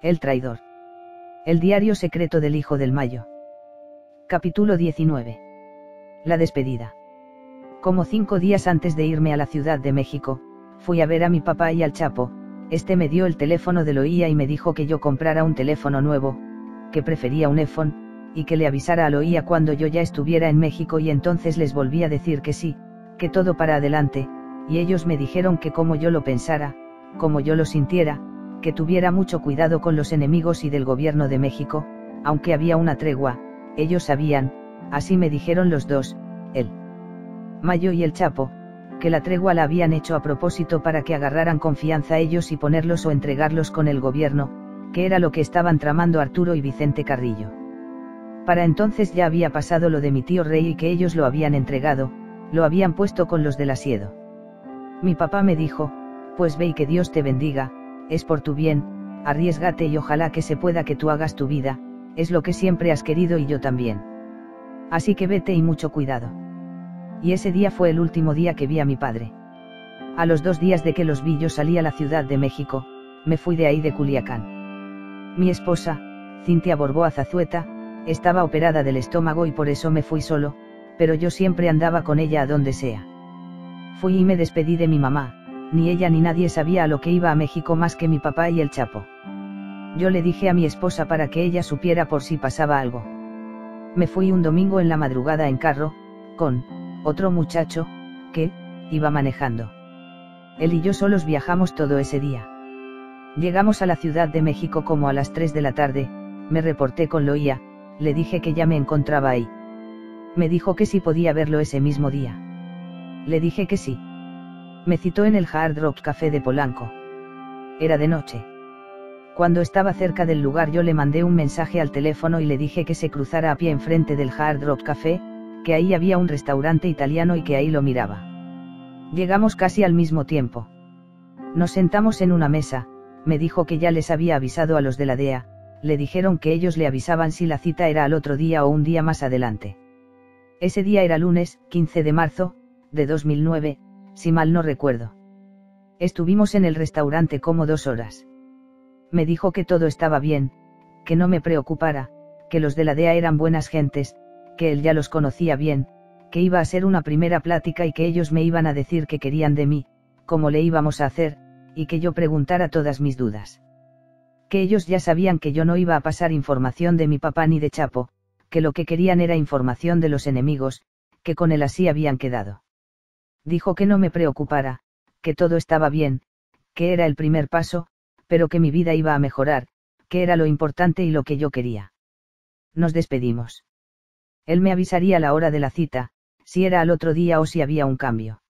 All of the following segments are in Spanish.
El traidor. El diario secreto del Hijo del Mayo. Capítulo 19. La despedida. Como cinco días antes de irme a la Ciudad de México, fui a ver a mi papá y al Chapo, este me dio el teléfono de Loía y me dijo que yo comprara un teléfono nuevo, que prefería un iPhone, y que le avisara a Loía cuando yo ya estuviera en México y entonces les volví a decir que sí, que todo para adelante, y ellos me dijeron que como yo lo pensara, como yo lo sintiera, que tuviera mucho cuidado con los enemigos y del gobierno de México, aunque había una tregua, ellos sabían, así me dijeron los dos, él. Mayo y el Chapo, que la tregua la habían hecho a propósito para que agarraran confianza ellos y ponerlos o entregarlos con el gobierno, que era lo que estaban tramando Arturo y Vicente Carrillo. Para entonces ya había pasado lo de mi tío Rey y que ellos lo habían entregado, lo habían puesto con los del asiedo. Mi papá me dijo, pues ve y que Dios te bendiga, es por tu bien, arriesgate y ojalá que se pueda que tú hagas tu vida, es lo que siempre has querido y yo también. Así que vete y mucho cuidado. Y ese día fue el último día que vi a mi padre. A los dos días de que los vi yo salí a la Ciudad de México, me fui de ahí de Culiacán. Mi esposa, Cintia Borboa Zazueta, estaba operada del estómago y por eso me fui solo, pero yo siempre andaba con ella a donde sea. Fui y me despedí de mi mamá, ni ella ni nadie sabía a lo que iba a México más que mi papá y el Chapo. Yo le dije a mi esposa para que ella supiera por si pasaba algo. Me fui un domingo en la madrugada en carro, con, otro muchacho, que, iba manejando. Él y yo solos viajamos todo ese día. Llegamos a la Ciudad de México como a las 3 de la tarde, me reporté con Loía, le dije que ya me encontraba ahí. Me dijo que sí podía verlo ese mismo día. Le dije que sí. Me citó en el Hard Rock Café de Polanco. Era de noche. Cuando estaba cerca del lugar yo le mandé un mensaje al teléfono y le dije que se cruzara a pie enfrente del Hard Rock Café, que ahí había un restaurante italiano y que ahí lo miraba. Llegamos casi al mismo tiempo. Nos sentamos en una mesa, me dijo que ya les había avisado a los de la DEA, le dijeron que ellos le avisaban si la cita era al otro día o un día más adelante. Ese día era lunes, 15 de marzo, de 2009, si mal no recuerdo. Estuvimos en el restaurante como dos horas. Me dijo que todo estaba bien, que no me preocupara, que los de la DEA eran buenas gentes, que él ya los conocía bien, que iba a ser una primera plática y que ellos me iban a decir qué querían de mí, cómo le íbamos a hacer, y que yo preguntara todas mis dudas. Que ellos ya sabían que yo no iba a pasar información de mi papá ni de Chapo, que lo que querían era información de los enemigos, que con él así habían quedado. Dijo que no me preocupara, que todo estaba bien, que era el primer paso, pero que mi vida iba a mejorar, que era lo importante y lo que yo quería. Nos despedimos. Él me avisaría la hora de la cita, si era al otro día o si había un cambio.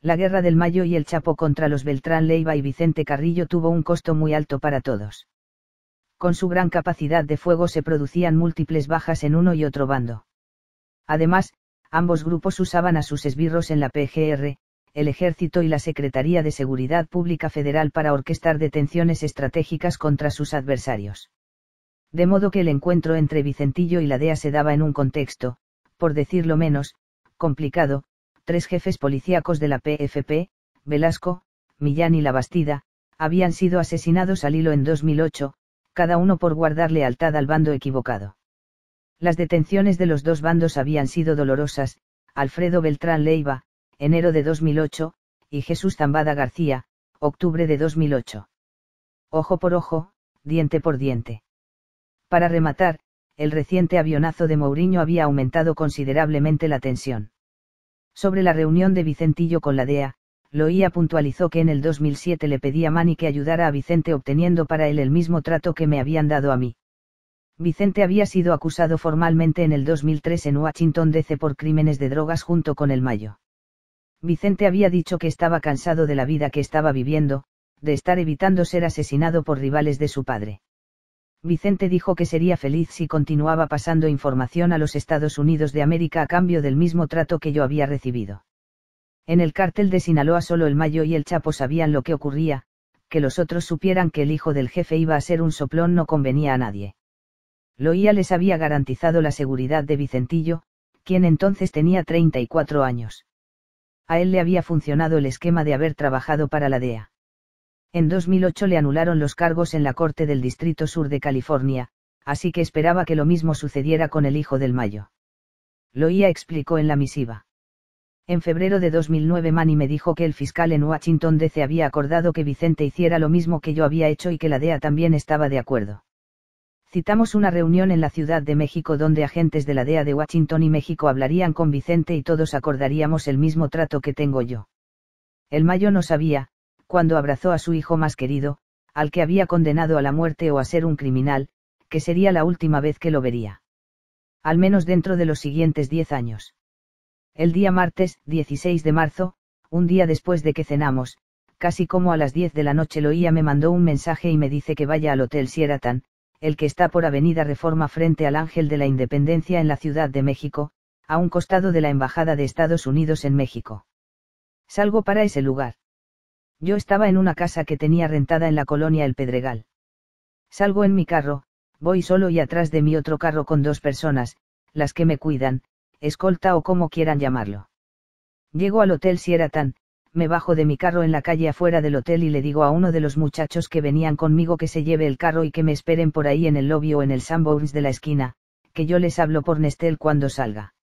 La guerra del Mayo y el Chapo contra los Beltrán Leiva y Vicente Carrillo tuvo un costo muy alto para todos. Con su gran capacidad de fuego se producían múltiples bajas en uno y otro bando. Además, ambos grupos usaban a sus esbirros en la PGR, el Ejército y la Secretaría de Seguridad Pública Federal para orquestar detenciones estratégicas contra sus adversarios. De modo que el encuentro entre Vicentillo y la DEA se daba en un contexto, por decirlo menos, complicado, tres jefes policíacos de la PFP, Velasco, Millán y La Bastida, habían sido asesinados al hilo en 2008, cada uno por guardar lealtad al bando equivocado. Las detenciones de los dos bandos habían sido dolorosas, Alfredo Beltrán Leiva, enero de 2008, y Jesús Zambada García, octubre de 2008. Ojo por ojo, diente por diente. Para rematar, el reciente avionazo de Mourinho había aumentado considerablemente la tensión. Sobre la reunión de Vicentillo con la DEA, Loía puntualizó que en el 2007 le pedía a Mani que ayudara a Vicente obteniendo para él el mismo trato que me habían dado a mí. Vicente había sido acusado formalmente en el 2003 en Washington DC por crímenes de drogas junto con el Mayo. Vicente había dicho que estaba cansado de la vida que estaba viviendo, de estar evitando ser asesinado por rivales de su padre. Vicente dijo que sería feliz si continuaba pasando información a los Estados Unidos de América a cambio del mismo trato que yo había recibido. En el cártel de Sinaloa solo el Mayo y el Chapo sabían lo que ocurría, que los otros supieran que el hijo del jefe iba a ser un soplón no convenía a nadie. Loía les había garantizado la seguridad de Vicentillo, quien entonces tenía 34 años. A él le había funcionado el esquema de haber trabajado para la DEA. En 2008 le anularon los cargos en la Corte del Distrito Sur de California, así que esperaba que lo mismo sucediera con el hijo del Mayo. Loía explicó en la misiva. En febrero de 2009 Manny me dijo que el fiscal en Washington DC había acordado que Vicente hiciera lo mismo que yo había hecho y que la DEA también estaba de acuerdo. Citamos una reunión en la Ciudad de México donde agentes de la DEA de Washington y México hablarían con Vicente y todos acordaríamos el mismo trato que tengo yo. El Mayo no sabía, cuando abrazó a su hijo más querido, al que había condenado a la muerte o a ser un criminal, que sería la última vez que lo vería. Al menos dentro de los siguientes diez años. El día martes, 16 de marzo, un día después de que cenamos, casi como a las 10 de la noche Loía me mandó un mensaje y me dice que vaya al Hotel Sieratan, el que está por Avenida Reforma frente al Ángel de la Independencia en la Ciudad de México, a un costado de la Embajada de Estados Unidos en México. Salgo para ese lugar. Yo estaba en una casa que tenía rentada en la colonia El Pedregal. Salgo en mi carro, voy solo y atrás de mi otro carro con dos personas, las que me cuidan, escolta o como quieran llamarlo. Llego al hotel Sieratan, me bajo de mi carro en la calle afuera del hotel y le digo a uno de los muchachos que venían conmigo que se lleve el carro y que me esperen por ahí en el lobby o en el Sanborns de la esquina, que yo les hablo por Nestel cuando salga.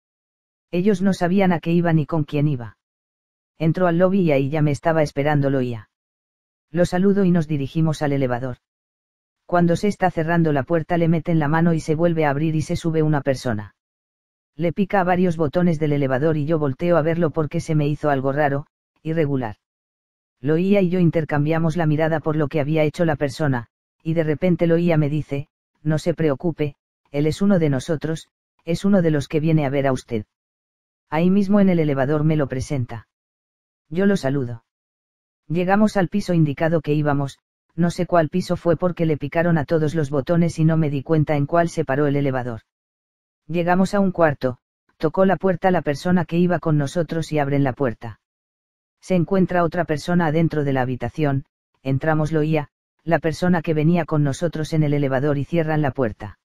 Ellos no sabían a qué iba ni con quién iba. Entró al lobby y ahí ya me estaba esperando Loía. Lo saludo y nos dirigimos al elevador. Cuando se está cerrando la puerta le meten la mano y se vuelve a abrir y se sube una persona le pica a varios botones del elevador y yo volteo a verlo porque se me hizo algo raro, irregular. Loía y yo intercambiamos la mirada por lo que había hecho la persona, y de repente Loía me dice, no se preocupe, él es uno de nosotros, es uno de los que viene a ver a usted. Ahí mismo en el elevador me lo presenta. Yo lo saludo. Llegamos al piso indicado que íbamos, no sé cuál piso fue porque le picaron a todos los botones y no me di cuenta en cuál se paró el elevador. Llegamos a un cuarto, tocó la puerta la persona que iba con nosotros y abren la puerta. Se encuentra otra persona adentro de la habitación, entramos Loía, la persona que venía con nosotros en el elevador y cierran la puerta.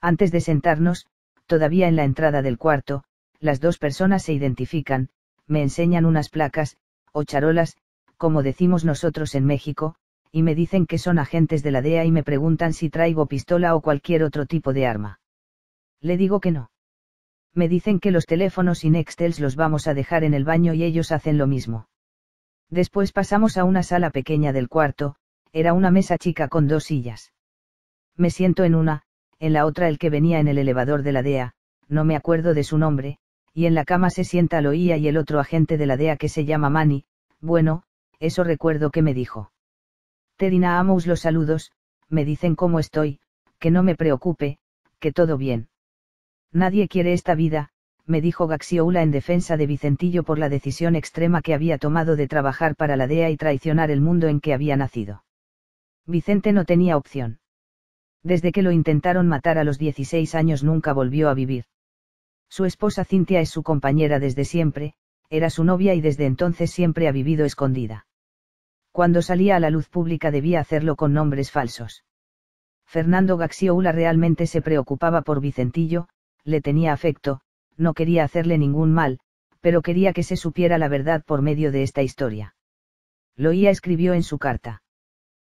Antes de sentarnos, todavía en la entrada del cuarto, las dos personas se identifican, me enseñan unas placas, o charolas, como decimos nosotros en México, y me dicen que son agentes de la DEA y me preguntan si traigo pistola o cualquier otro tipo de arma. Le digo que no. Me dicen que los teléfonos y Nextels los vamos a dejar en el baño y ellos hacen lo mismo. Después pasamos a una sala pequeña del cuarto, era una mesa chica con dos sillas. Me siento en una, en la otra el que venía en el elevador de la DEA, no me acuerdo de su nombre, y en la cama se sienta Loía y el otro agente de la DEA que se llama Manny, bueno, eso recuerdo que me dijo. Terina Amos los saludos, me dicen cómo estoy, que no me preocupe, que todo bien. Nadie quiere esta vida, me dijo Gaxiola en defensa de Vicentillo por la decisión extrema que había tomado de trabajar para la DEA y traicionar el mundo en que había nacido. Vicente no tenía opción. Desde que lo intentaron matar a los 16 años nunca volvió a vivir. Su esposa Cintia es su compañera desde siempre, era su novia y desde entonces siempre ha vivido escondida. Cuando salía a la luz pública debía hacerlo con nombres falsos. Fernando Gaxiola realmente se preocupaba por Vicentillo, le tenía afecto, no quería hacerle ningún mal, pero quería que se supiera la verdad por medio de esta historia. Loía escribió en su carta.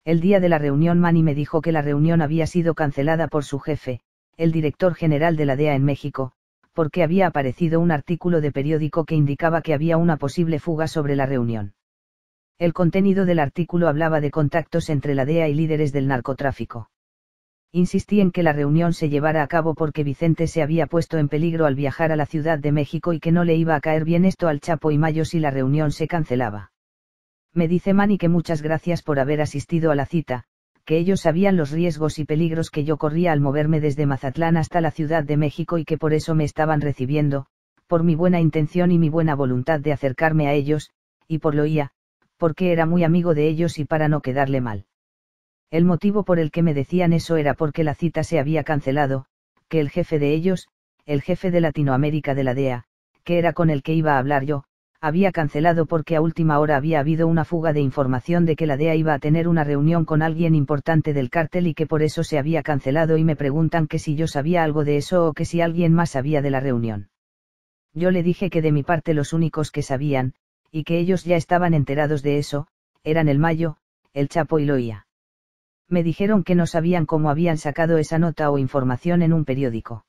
El día de la reunión Manny me dijo que la reunión había sido cancelada por su jefe, el director general de la DEA en México, porque había aparecido un artículo de periódico que indicaba que había una posible fuga sobre la reunión. El contenido del artículo hablaba de contactos entre la DEA y líderes del narcotráfico. Insistí en que la reunión se llevara a cabo porque Vicente se había puesto en peligro al viajar a la Ciudad de México y que no le iba a caer bien esto al Chapo y Mayo si la reunión se cancelaba. Me dice Manny que muchas gracias por haber asistido a la cita, que ellos sabían los riesgos y peligros que yo corría al moverme desde Mazatlán hasta la Ciudad de México y que por eso me estaban recibiendo, por mi buena intención y mi buena voluntad de acercarme a ellos, y por lo oía, porque era muy amigo de ellos y para no quedarle mal. El motivo por el que me decían eso era porque la cita se había cancelado, que el jefe de ellos, el jefe de Latinoamérica de la DEA, que era con el que iba a hablar yo, había cancelado porque a última hora había habido una fuga de información de que la DEA iba a tener una reunión con alguien importante del cártel y que por eso se había cancelado y me preguntan que si yo sabía algo de eso o que si alguien más sabía de la reunión. Yo le dije que de mi parte los únicos que sabían, y que ellos ya estaban enterados de eso, eran el Mayo, el Chapo y Loía. Me dijeron que no sabían cómo habían sacado esa nota o información en un periódico.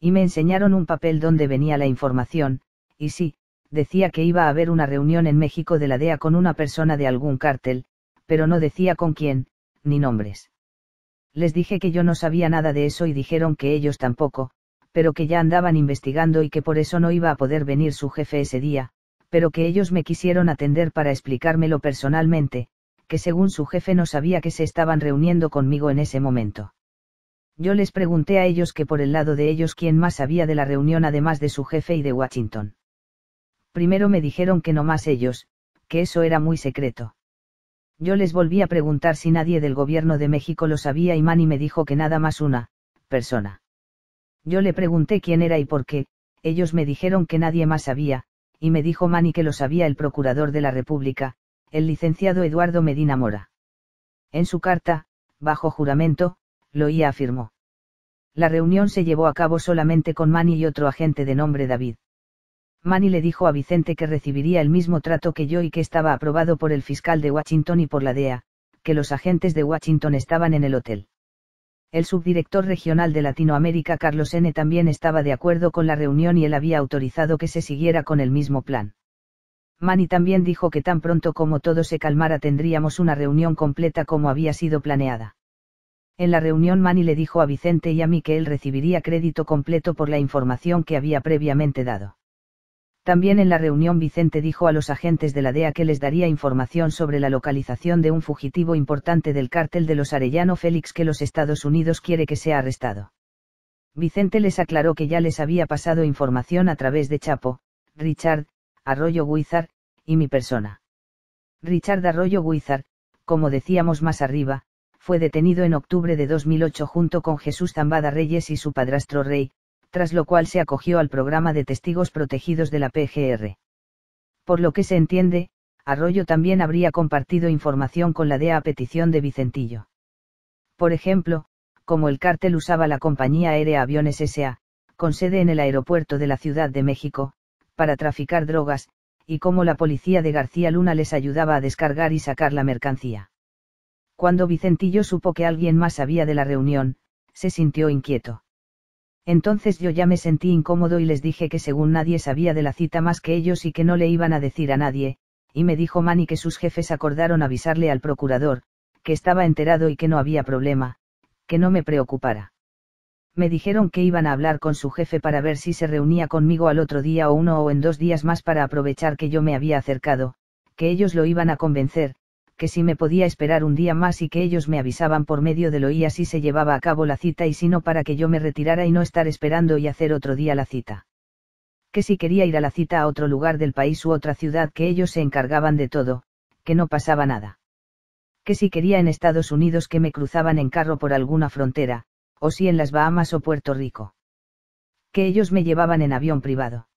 Y me enseñaron un papel donde venía la información, y sí, decía que iba a haber una reunión en México de la DEA con una persona de algún cártel, pero no decía con quién, ni nombres. Les dije que yo no sabía nada de eso y dijeron que ellos tampoco, pero que ya andaban investigando y que por eso no iba a poder venir su jefe ese día, pero que ellos me quisieron atender para explicármelo personalmente, que según su jefe no sabía que se estaban reuniendo conmigo en ese momento. Yo les pregunté a ellos que por el lado de ellos quién más sabía de la reunión además de su jefe y de Washington. Primero me dijeron que no más ellos, que eso era muy secreto. Yo les volví a preguntar si nadie del gobierno de México lo sabía y Manny me dijo que nada más una, persona. Yo le pregunté quién era y por qué, ellos me dijeron que nadie más sabía, y me dijo Manny que lo sabía el procurador de la República, el licenciado Eduardo Medina Mora. En su carta, bajo juramento, Loía afirmó. La reunión se llevó a cabo solamente con Manny y otro agente de nombre David. Manny le dijo a Vicente que recibiría el mismo trato que yo y que estaba aprobado por el fiscal de Washington y por la DEA, que los agentes de Washington estaban en el hotel. El subdirector regional de Latinoamérica Carlos N. también estaba de acuerdo con la reunión y él había autorizado que se siguiera con el mismo plan. Manny también dijo que tan pronto como todo se calmara tendríamos una reunión completa como había sido planeada. En la reunión Manny le dijo a Vicente y a mí que él recibiría crédito completo por la información que había previamente dado. También en la reunión Vicente dijo a los agentes de la DEA que les daría información sobre la localización de un fugitivo importante del cártel de los Arellano Félix que los Estados Unidos quiere que sea arrestado. Vicente les aclaró que ya les había pasado información a través de Chapo, Richard, Arroyo Guizar, y mi persona. Richard Arroyo Guizar, como decíamos más arriba, fue detenido en octubre de 2008 junto con Jesús Zambada Reyes y su padrastro Rey, tras lo cual se acogió al programa de testigos protegidos de la PGR. Por lo que se entiende, Arroyo también habría compartido información con la DEA a petición de Vicentillo. Por ejemplo, como el cártel usaba la compañía aérea Aviones SA, con sede en el aeropuerto de la Ciudad de México, para traficar drogas, y cómo la policía de García Luna les ayudaba a descargar y sacar la mercancía. Cuando Vicentillo supo que alguien más sabía de la reunión, se sintió inquieto. Entonces yo ya me sentí incómodo y les dije que según nadie sabía de la cita más que ellos y que no le iban a decir a nadie, y me dijo Manny que sus jefes acordaron avisarle al procurador, que estaba enterado y que no había problema, que no me preocupara. Me dijeron que iban a hablar con su jefe para ver si se reunía conmigo al otro día o uno o en dos días más para aprovechar que yo me había acercado, que ellos lo iban a convencer, que si me podía esperar un día más y que ellos me avisaban por medio de lo y así se llevaba a cabo la cita y si no para que yo me retirara y no estar esperando y hacer otro día la cita. Que si quería ir a la cita a otro lugar del país u otra ciudad que ellos se encargaban de todo, que no pasaba nada. Que si quería en Estados Unidos que me cruzaban en carro por alguna frontera, o si en las Bahamas o Puerto Rico. Que ellos me llevaban en avión privado.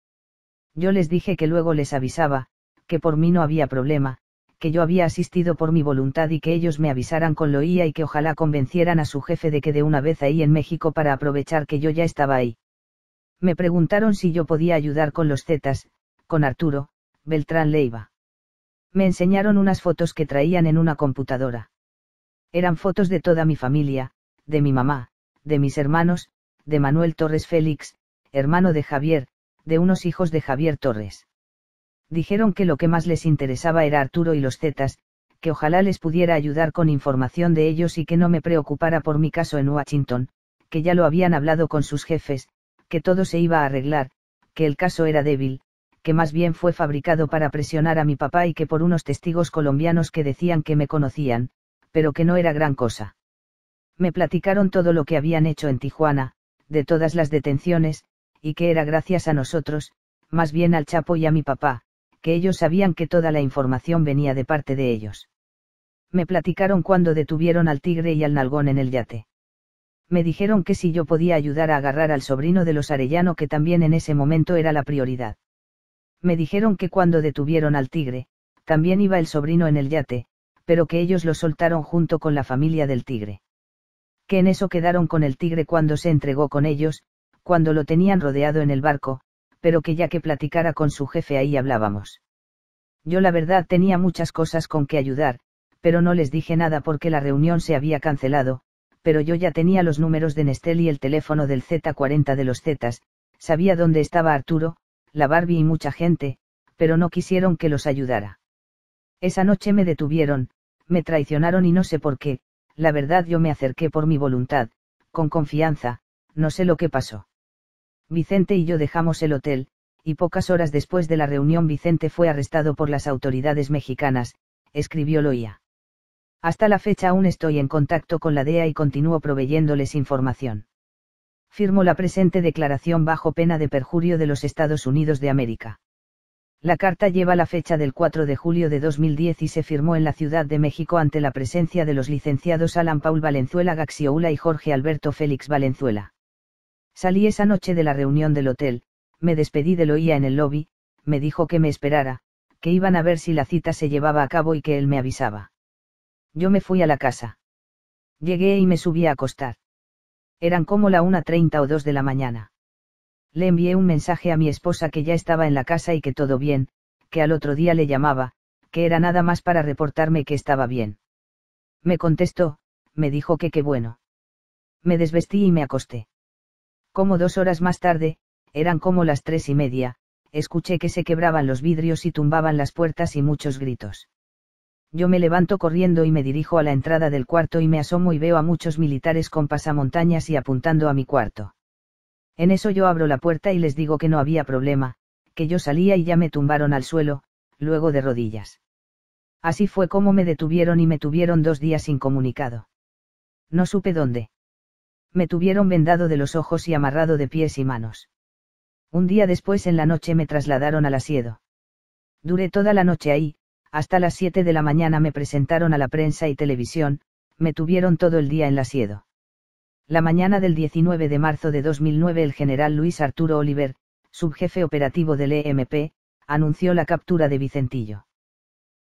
Yo les dije que luego les avisaba, que por mí no había problema, que yo había asistido por mi voluntad y que ellos me avisaran con lo y que ojalá convencieran a su jefe de que de una vez ahí en México para aprovechar que yo ya estaba ahí. Me preguntaron si yo podía ayudar con los Zetas, con Arturo, Beltrán Leiva. Me enseñaron unas fotos que traían en una computadora. Eran fotos de toda mi familia, de mi mamá, de mis hermanos, de Manuel Torres Félix, hermano de Javier, de unos hijos de Javier Torres dijeron que lo que más les interesaba era Arturo y los Zetas, que ojalá les pudiera ayudar con información de ellos y que no me preocupara por mi caso en Washington, que ya lo habían hablado con sus jefes, que todo se iba a arreglar, que el caso era débil, que más bien fue fabricado para presionar a mi papá y que por unos testigos colombianos que decían que me conocían, pero que no era gran cosa. Me platicaron todo lo que habían hecho en Tijuana, de todas las detenciones, y que era gracias a nosotros, más bien al Chapo y a mi papá, que ellos sabían que toda la información venía de parte de ellos. Me platicaron cuando detuvieron al tigre y al nalgón en el yate. Me dijeron que si yo podía ayudar a agarrar al sobrino de los Arellano que también en ese momento era la prioridad. Me dijeron que cuando detuvieron al tigre, también iba el sobrino en el yate, pero que ellos lo soltaron junto con la familia del tigre. Que en eso quedaron con el tigre cuando se entregó con ellos, cuando lo tenían rodeado en el barco, pero que ya que platicara con su jefe ahí hablábamos. Yo la verdad tenía muchas cosas con que ayudar, pero no les dije nada porque la reunión se había cancelado, pero yo ya tenía los números de Nestel y el teléfono del Z40 de los Zetas, sabía dónde estaba Arturo, la Barbie y mucha gente, pero no quisieron que los ayudara. Esa noche me detuvieron, me traicionaron y no sé por qué, la verdad yo me acerqué por mi voluntad, con confianza, no sé lo que pasó. Vicente y yo dejamos el hotel, y pocas horas después de la reunión Vicente fue arrestado por las autoridades mexicanas, escribió Loía. Hasta la fecha aún estoy en contacto con la DEA y continúo proveyéndoles información. Firmo la presente declaración bajo pena de perjurio de los Estados Unidos de América. La carta lleva la fecha del 4 de julio de 2010 y se firmó en la Ciudad de México ante la presencia de los licenciados Alan Paul Valenzuela Gaxioula y Jorge Alberto Félix Valenzuela. Salí esa noche de la reunión del hotel, me despedí de Loía en el lobby, me dijo que me esperara, que iban a ver si la cita se llevaba a cabo y que él me avisaba. Yo me fui a la casa. Llegué y me subí a acostar. Eran como la 1.30 o 2 de la mañana. Le envié un mensaje a mi esposa que ya estaba en la casa y que todo bien, que al otro día le llamaba, que era nada más para reportarme que estaba bien. Me contestó, me dijo que qué bueno. Me desvestí y me acosté. Como dos horas más tarde, eran como las tres y media, escuché que se quebraban los vidrios y tumbaban las puertas y muchos gritos. Yo me levanto corriendo y me dirijo a la entrada del cuarto y me asomo y veo a muchos militares con pasamontañas y apuntando a mi cuarto. En eso yo abro la puerta y les digo que no había problema, que yo salía y ya me tumbaron al suelo, luego de rodillas. Así fue como me detuvieron y me tuvieron dos días incomunicado. No supe dónde. Me tuvieron vendado de los ojos y amarrado de pies y manos. Un día después en la noche me trasladaron al asiedo. Duré toda la noche ahí, hasta las siete de la mañana me presentaron a la prensa y televisión, me tuvieron todo el día en el asiedo. La mañana del 19 de marzo de 2009 el general Luis Arturo Oliver, subjefe operativo del EMP, anunció la captura de Vicentillo.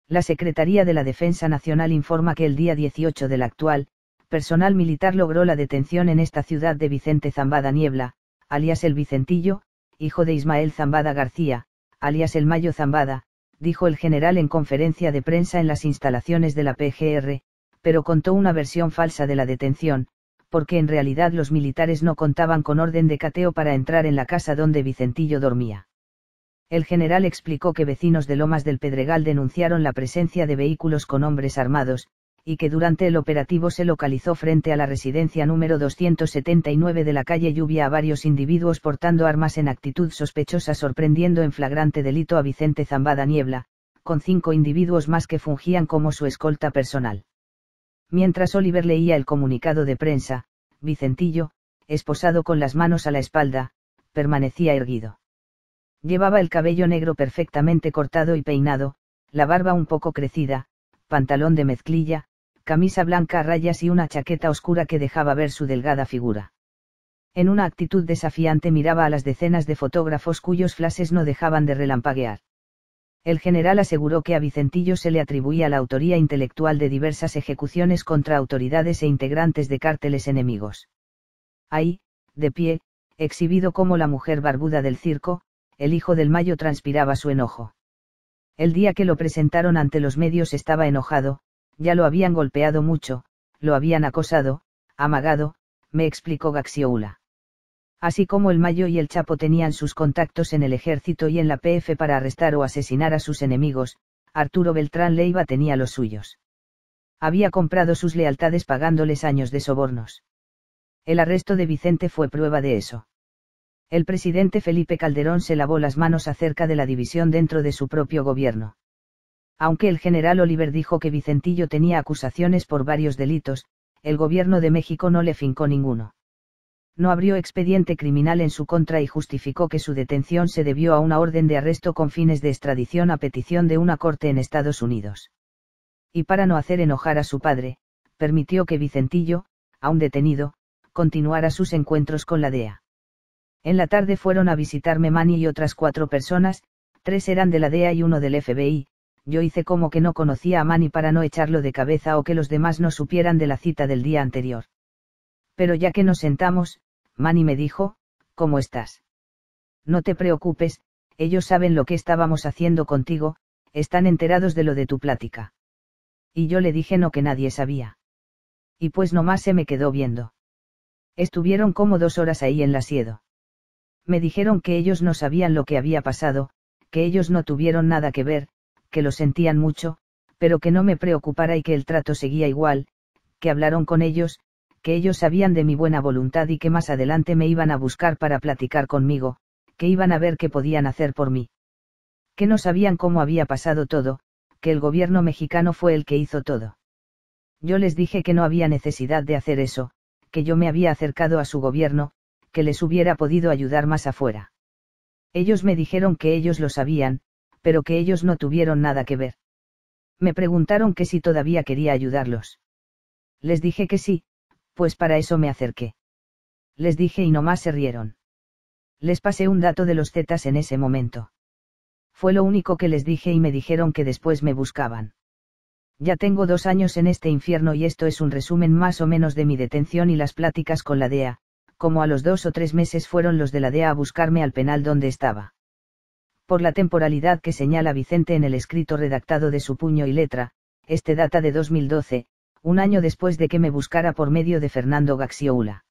La Secretaría de la Defensa Nacional informa que el día 18 del actual, personal militar logró la detención en esta ciudad de Vicente Zambada Niebla, alias el Vicentillo, hijo de Ismael Zambada García, alias el Mayo Zambada, dijo el general en conferencia de prensa en las instalaciones de la PGR, pero contó una versión falsa de la detención, porque en realidad los militares no contaban con orden de cateo para entrar en la casa donde Vicentillo dormía. El general explicó que vecinos de Lomas del Pedregal denunciaron la presencia de vehículos con hombres armados, y que durante el operativo se localizó frente a la residencia número 279 de la calle Lluvia a varios individuos portando armas en actitud sospechosa sorprendiendo en flagrante delito a Vicente Zambada Niebla, con cinco individuos más que fungían como su escolta personal. Mientras Oliver leía el comunicado de prensa, Vicentillo, esposado con las manos a la espalda, permanecía erguido. Llevaba el cabello negro perfectamente cortado y peinado, la barba un poco crecida, pantalón de mezclilla, camisa blanca a rayas y una chaqueta oscura que dejaba ver su delgada figura. En una actitud desafiante miraba a las decenas de fotógrafos cuyos flashes no dejaban de relampaguear. El general aseguró que a Vicentillo se le atribuía la autoría intelectual de diversas ejecuciones contra autoridades e integrantes de cárteles enemigos. Ahí, de pie, exhibido como la mujer barbuda del circo, el hijo del Mayo transpiraba su enojo. El día que lo presentaron ante los medios estaba enojado, ya lo habían golpeado mucho, lo habían acosado, amagado, me explicó Gaxioula. Así como el Mayo y el Chapo tenían sus contactos en el ejército y en la PF para arrestar o asesinar a sus enemigos, Arturo Beltrán Leiva tenía los suyos. Había comprado sus lealtades pagándoles años de sobornos. El arresto de Vicente fue prueba de eso. El presidente Felipe Calderón se lavó las manos acerca de la división dentro de su propio gobierno. Aunque el general Oliver dijo que Vicentillo tenía acusaciones por varios delitos, el gobierno de México no le fincó ninguno no abrió expediente criminal en su contra y justificó que su detención se debió a una orden de arresto con fines de extradición a petición de una corte en Estados Unidos. Y para no hacer enojar a su padre, permitió que Vicentillo, aún detenido, continuara sus encuentros con la DEA. En la tarde fueron a visitarme Manny y otras cuatro personas, tres eran de la DEA y uno del FBI, yo hice como que no conocía a Manny para no echarlo de cabeza o que los demás no supieran de la cita del día anterior. Pero ya que nos sentamos, Manny me dijo, ¿cómo estás? No te preocupes, ellos saben lo que estábamos haciendo contigo, están enterados de lo de tu plática. Y yo le dije no que nadie sabía. Y pues nomás se me quedó viendo. Estuvieron como dos horas ahí en la siedo. Me dijeron que ellos no sabían lo que había pasado, que ellos no tuvieron nada que ver, que lo sentían mucho, pero que no me preocupara y que el trato seguía igual, que hablaron con ellos, que ellos sabían de mi buena voluntad y que más adelante me iban a buscar para platicar conmigo, que iban a ver qué podían hacer por mí. Que no sabían cómo había pasado todo, que el gobierno mexicano fue el que hizo todo. Yo les dije que no había necesidad de hacer eso, que yo me había acercado a su gobierno, que les hubiera podido ayudar más afuera. Ellos me dijeron que ellos lo sabían, pero que ellos no tuvieron nada que ver. Me preguntaron que si todavía quería ayudarlos. Les dije que sí, pues para eso me acerqué. Les dije y nomás se rieron. Les pasé un dato de los zetas en ese momento. Fue lo único que les dije y me dijeron que después me buscaban. Ya tengo dos años en este infierno y esto es un resumen más o menos de mi detención y las pláticas con la DEA, como a los dos o tres meses fueron los de la DEA a buscarme al penal donde estaba. Por la temporalidad que señala Vicente en el escrito redactado de su puño y letra, este data de 2012, un año después de que me buscara por medio de Fernando Gaxioula.